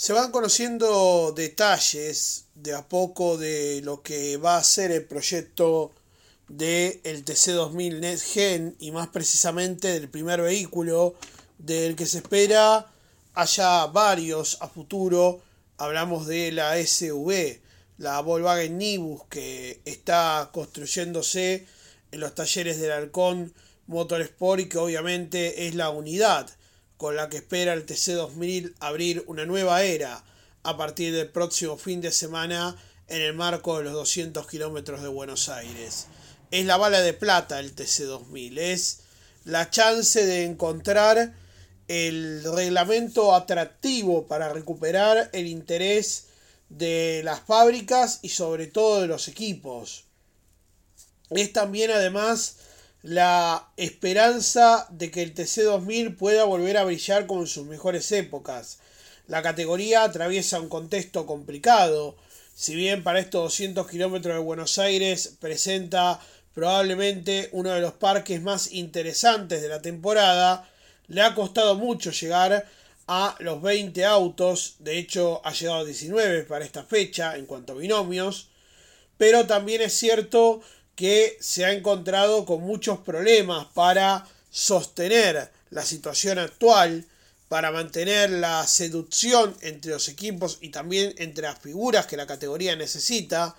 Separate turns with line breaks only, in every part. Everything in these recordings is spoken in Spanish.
Se van conociendo detalles de a poco de lo que va a ser el proyecto del el TC2000 NetGen y más precisamente del primer vehículo del que se espera haya varios a futuro. Hablamos de la SV, la Volkswagen Nibus que está construyéndose en los talleres del Halcón Motorsport y que obviamente es la unidad con la que espera el TC2000 abrir una nueva era a partir del próximo fin de semana en el marco de los 200 kilómetros de Buenos Aires. Es la bala de plata el TC2000, es la chance de encontrar el reglamento atractivo para recuperar el interés de las fábricas y sobre todo de los equipos. Es también además la esperanza de que el TC2000 pueda volver a brillar como en sus mejores épocas. La categoría atraviesa un contexto complicado. Si bien para estos 200 kilómetros de Buenos Aires presenta probablemente uno de los parques más interesantes de la temporada, le ha costado mucho llegar a los 20 autos, de hecho ha llegado a 19 para esta fecha en cuanto a binomios, pero también es cierto que se ha encontrado con muchos problemas para sostener la situación actual, para mantener la seducción entre los equipos y también entre las figuras que la categoría necesita,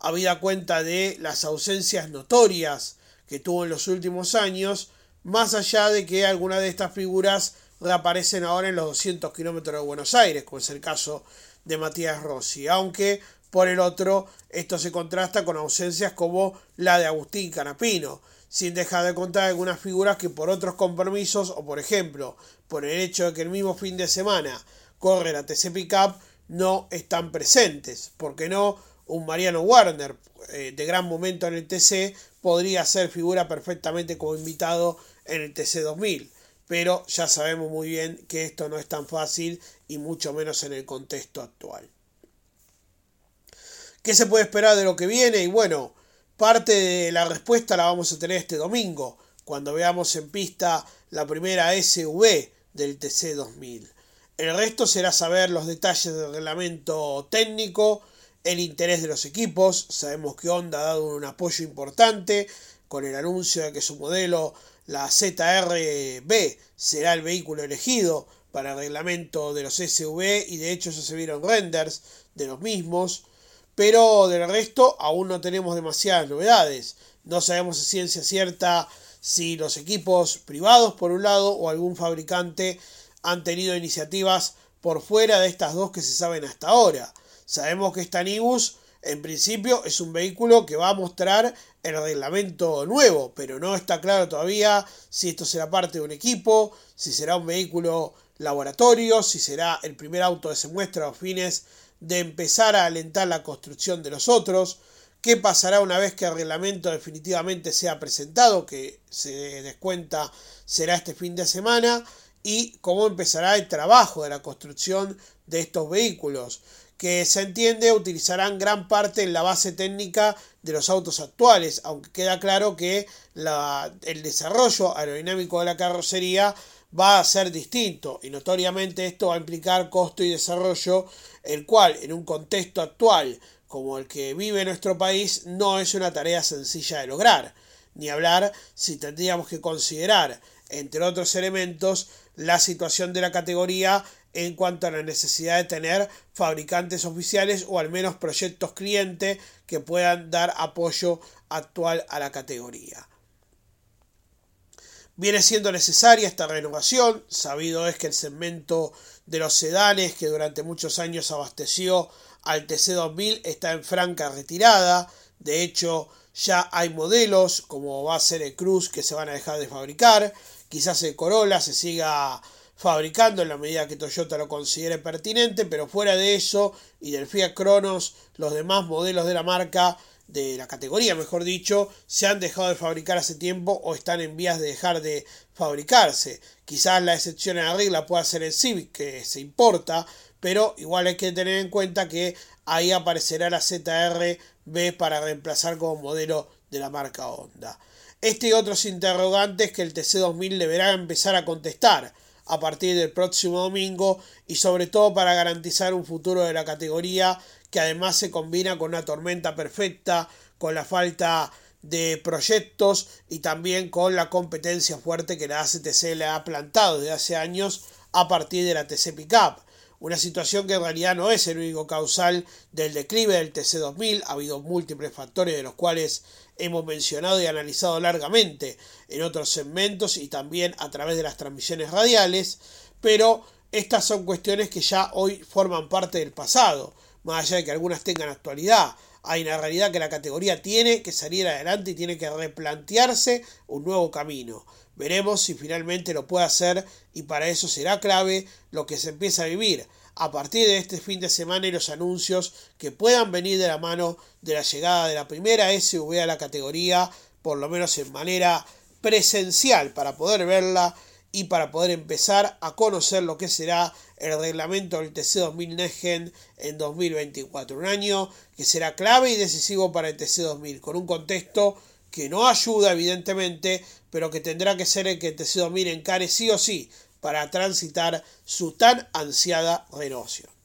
habida cuenta de las ausencias notorias que tuvo en los últimos años, más allá de que algunas de estas figuras reaparecen ahora en los 200 kilómetros de Buenos Aires, como es el caso de Matías Rossi, aunque por el otro, esto se contrasta con ausencias como la de Agustín Canapino, sin dejar de contar algunas figuras que por otros compromisos o por ejemplo por el hecho de que el mismo fin de semana corre la TC Pickup no están presentes. porque no? Un Mariano Warner eh, de gran momento en el TC podría ser figura perfectamente como invitado en el TC 2000. Pero ya sabemos muy bien que esto no es tan fácil y mucho menos en el contexto actual. ¿Qué se puede esperar de lo que viene? Y bueno, parte de la respuesta la vamos a tener este domingo, cuando veamos en pista la primera SV del TC 2000. El resto será saber los detalles del reglamento técnico, el interés de los equipos. Sabemos que Honda ha dado un apoyo importante con el anuncio de que su modelo, la ZRB, será el vehículo elegido para el reglamento de los SV y de hecho ya se vieron renders de los mismos. Pero del resto aún no tenemos demasiadas novedades. No sabemos a ciencia cierta si los equipos privados por un lado o algún fabricante han tenido iniciativas por fuera de estas dos que se saben hasta ahora. Sabemos que esta Nibus en principio es un vehículo que va a mostrar el reglamento nuevo, pero no está claro todavía si esto será parte de un equipo, si será un vehículo laboratorio, si será el primer auto que se muestra a fines de empezar a alentar la construcción de los otros, qué pasará una vez que el reglamento definitivamente sea presentado, que se descuenta será este fin de semana, y cómo empezará el trabajo de la construcción de estos vehículos, que se entiende utilizarán gran parte en la base técnica de los autos actuales, aunque queda claro que el desarrollo aerodinámico de la carrocería va a ser distinto y notoriamente esto va a implicar costo y desarrollo, el cual en un contexto actual como el que vive nuestro país no es una tarea sencilla de lograr, ni hablar si tendríamos que considerar, entre otros elementos, la situación de la categoría en cuanto a la necesidad de tener fabricantes oficiales o al menos proyectos clientes que puedan dar apoyo actual a la categoría. Viene siendo necesaria esta renovación, sabido es que el segmento de los sedanes que durante muchos años abasteció al TC2000 está en franca retirada, de hecho ya hay modelos como va a ser el Cruz que se van a dejar de fabricar, quizás el Corolla se siga fabricando en la medida que Toyota lo considere pertinente, pero fuera de eso y del Fiat Cronos, los demás modelos de la marca de la categoría, mejor dicho, se han dejado de fabricar hace tiempo o están en vías de dejar de fabricarse. Quizás la excepción a la regla pueda ser el Civic, que se importa, pero igual hay que tener en cuenta que ahí aparecerá la ZR-B para reemplazar como modelo de la marca Honda. Este y otros interrogantes que el TC2000 deberá empezar a contestar a partir del próximo domingo y sobre todo para garantizar un futuro de la categoría que además se combina con una tormenta perfecta, con la falta de proyectos y también con la competencia fuerte que la ACTC le ha plantado desde hace años a partir de la TC Pickup. Una situación que en realidad no es el único causal del declive del TC2000, ha habido múltiples factores de los cuales hemos mencionado y analizado largamente en otros segmentos y también a través de las transmisiones radiales, pero estas son cuestiones que ya hoy forman parte del pasado, más allá de que algunas tengan actualidad. Hay una realidad que la categoría tiene que salir adelante y tiene que replantearse un nuevo camino. Veremos si finalmente lo puede hacer y para eso será clave lo que se empieza a vivir a partir de este fin de semana y los anuncios que puedan venir de la mano de la llegada de la primera SV a la categoría, por lo menos en manera presencial para poder verla y para poder empezar a conocer lo que será el reglamento del TC2000 Negen en 2024. Un año que será clave y decisivo para el TC2000, con un contexto que no ayuda evidentemente, pero que tendrá que ser el que el TC2000 encare sí o sí para transitar su tan ansiada renovación.